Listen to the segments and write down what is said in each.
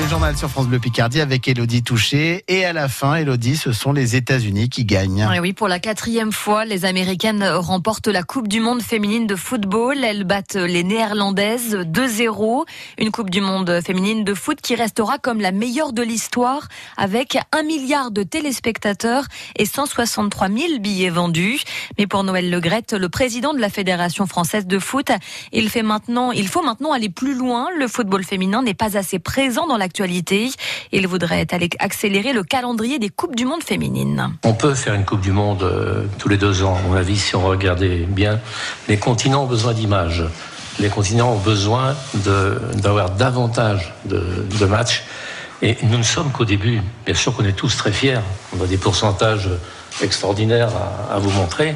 le journal sur France Bleu Picardie avec Elodie Touché. Et à la fin, Elodie, ce sont les États-Unis qui gagnent. Et oui, pour la quatrième fois, les Américaines remportent la Coupe du Monde féminine de football. Elles battent les Néerlandaises 2-0. Une Coupe du Monde féminine de foot qui restera comme la meilleure de l'histoire avec un milliard de téléspectateurs et 163 000 billets vendus. Mais pour Noël Legrette, le président de la Fédération française de foot, il fait maintenant, il faut maintenant aller plus loin. Le football féminin n'est pas assez présent dans l'actualité. Il voudrait accélérer le calendrier des Coupes du Monde féminines. On peut faire une Coupe du Monde euh, tous les deux ans, à mon avis, si on regardait bien. Les continents ont besoin d'images. Les continents ont besoin d'avoir davantage de, matchs. Et nous ne sommes qu'au début. Bien sûr qu'on est tous très fiers. On a des pourcentages extraordinaires à, à vous montrer.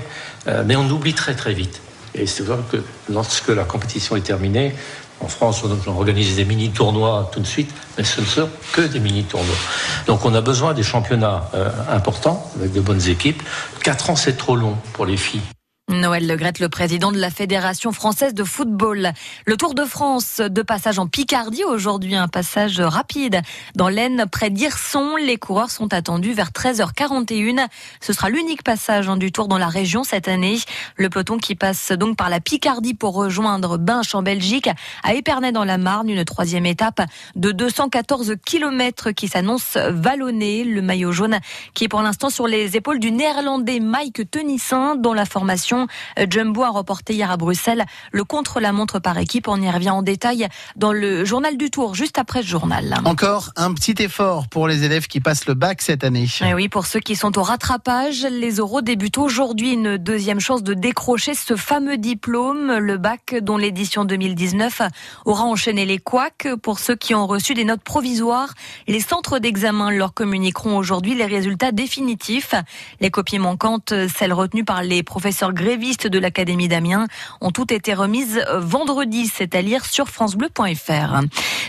Euh, mais on oublie très très vite. Et c'est vrai que lorsque la compétition est terminée, en France, on organise des mini-tournois tout de suite, mais ce ne sont que des mini-tournois. Donc on a besoin des championnats euh, importants, avec de bonnes équipes. Quatre ans, c'est trop long pour les filles. Noël Legrette, le président de la Fédération française de football. Le Tour de France de passage en Picardie aujourd'hui, un passage rapide dans l'Aisne près d'Irson. Les coureurs sont attendus vers 13h41. Ce sera l'unique passage hein, du Tour dans la région cette année. Le peloton qui passe donc par la Picardie pour rejoindre Binche en Belgique à Épernay dans la Marne, une troisième étape de 214 km qui s'annonce vallonnée. Le maillot jaune qui est pour l'instant sur les épaules du néerlandais Mike Tenissin dont la formation euh, Jumbo a reporté hier à Bruxelles le contre-la-montre par équipe. On y revient en détail dans le journal du Tour, juste après ce journal. Encore un petit effort pour les élèves qui passent le bac cette année. Et eh oui, pour ceux qui sont au rattrapage, les euros débutent aujourd'hui une deuxième chance de décrocher ce fameux diplôme, le bac dont l'édition 2019 aura enchaîné les couacs. Pour ceux qui ont reçu des notes provisoires, les centres d'examen leur communiqueront aujourd'hui les résultats définitifs. Les copies manquantes, celles retenues par les professeurs grévistes de l'Académie d'Amiens ont toutes été remises vendredi, c'est à dire sur francebleu.fr.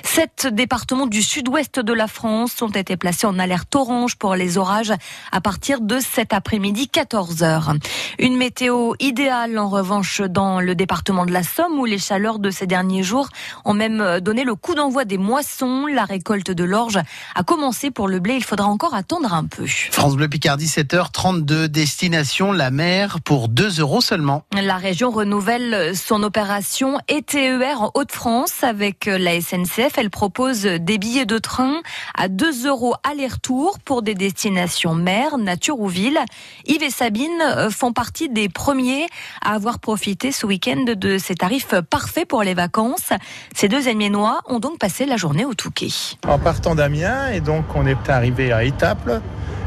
Sept départements du sud-ouest de la France ont été placés en alerte orange pour les orages à partir de cet après-midi 14h. Une météo idéale en revanche dans le département de la Somme où les chaleurs de ces derniers jours ont même donné le coup d'envoi des moissons. La récolte de l'orge a commencé pour le blé. Il faudra encore attendre un peu. France Bleu Picardie 7h32 destination la mer pour 2 euros seulement. La région renouvelle son opération ETER en Haute-France avec la SNCF. Elle propose des billets de train à 2 euros aller-retour pour des destinations mer, nature ou ville. Yves et Sabine font partie des premiers à avoir profité ce week-end de ces tarifs parfaits pour les vacances. Ces deux Amiénois ont donc passé la journée au Touquet. En partant d'Amiens, et donc on est arrivé à Étaples,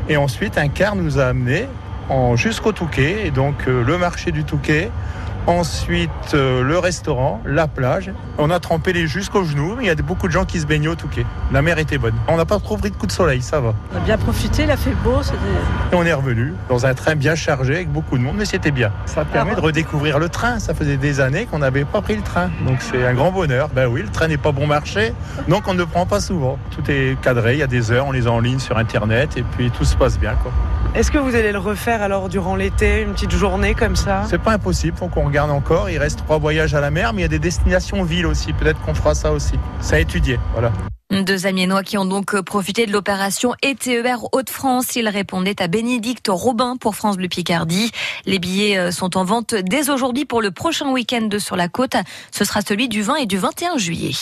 et ensuite un car nous a amenés jusqu'au Touquet, et donc euh, le marché du Touquet, Ensuite, euh, le restaurant, la plage. On a trempé les jusqu'aux genoux. Il y a beaucoup de gens qui se baignaient au Touquet. La mer était bonne. On n'a pas trop pris de coup de soleil, ça va. On a bien profité, il a fait beau. Et on est revenu dans un train bien chargé avec beaucoup de monde, mais c'était bien. Ça permet de redécouvrir le train. Ça faisait des années qu'on n'avait pas pris le train. Donc c'est un grand bonheur. Ben oui, le train n'est pas bon marché, donc on ne le prend pas souvent. Tout est cadré, il y a des heures, on les a en ligne sur Internet et puis tout se passe bien. Est-ce que vous allez le refaire alors durant l'été, une petite journée comme ça? C'est pas impossible, faut qu'on regarde encore. Il reste trois voyages à la mer, mais il y a des destinations villes aussi. Peut-être qu'on fera ça aussi. Ça a étudié, voilà. Deux Amiénois qui ont donc profité de l'opération ETER Hauts-de-France. Ils répondaient à Bénédicte Robin pour France Bleu Picardie. Les billets euh, sont en vente dès aujourd'hui pour le prochain week-end sur la côte. Ce sera celui du 20 et du 21 juillet.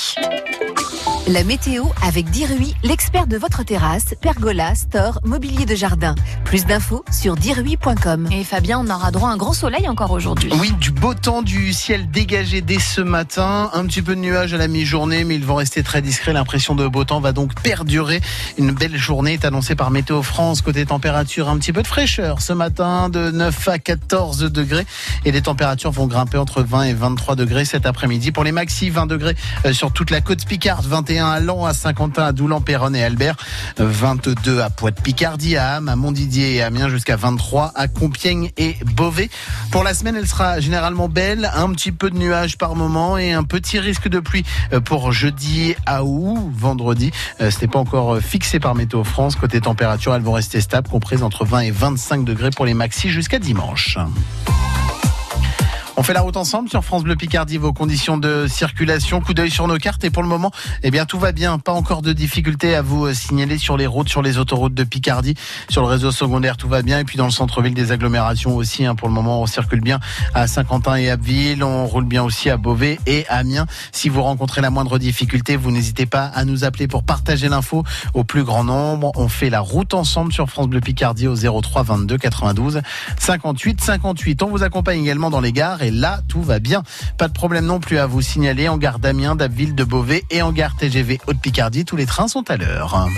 La météo avec Dirui, l'expert de votre terrasse, pergola, store, mobilier de jardin. Plus d'infos sur dirui.com. Et Fabien, on aura droit à un grand soleil encore aujourd'hui. Oui, du beau temps, du ciel dégagé dès ce matin. Un petit peu de nuages à la mi-journée, mais ils vont rester très discrets. L'impression de beau temps va donc perdurer. Une belle journée est annoncée par Météo France. Côté température, un petit peu de fraîcheur ce matin, de 9 à 14 degrés. Et les températures vont grimper entre 20 et 23 degrés cet après-midi. Pour les maxi, 20 degrés euh, sur toute la côte Picarde, 21 à Lens, à Saint-Quentin, à Doulan, Péronne et Albert, 22 à Poite-Picardie, à Ham, à Montdidier et à Amiens, jusqu'à 23 à Compiègne et Beauvais. Pour la semaine, elle sera généralement belle, un petit peu de nuages par moment et un petit risque de pluie euh, pour jeudi à ou vendredi. Euh, ce n'est pas encore euh, fixé par Météo France. Côté température, elles vont rester stables, comprises entre 20 et 25 degrés pour les maxi jusqu'à dimanche. On fait la route ensemble sur France Bleu Picardie, vos conditions de circulation, coup d'œil sur nos cartes et pour le moment, eh bien tout va bien, pas encore de difficultés à vous euh, signaler sur les routes, sur les autoroutes de Picardie, sur le réseau secondaire, tout va bien et puis dans le centre-ville des agglomérations aussi. Hein, pour le moment, on circule bien à Saint-Quentin et Abbeville, on roule bien aussi à Beauvais et Amiens. Si vous rencontrez la moindre difficulté, vous n'hésitez pas à nous appeler pour partager l'info au plus grand nombre. On fait la route ensemble sur France Bleu Picardie au 03 22 92 58 58. On vous accompagne également dans les gares et là, tout va bien. Pas de problème non plus à vous signaler en gare d'Amiens, d'Abbeville, de Beauvais et en gare TGV Haute-Picardie. Tous les trains sont à l'heure.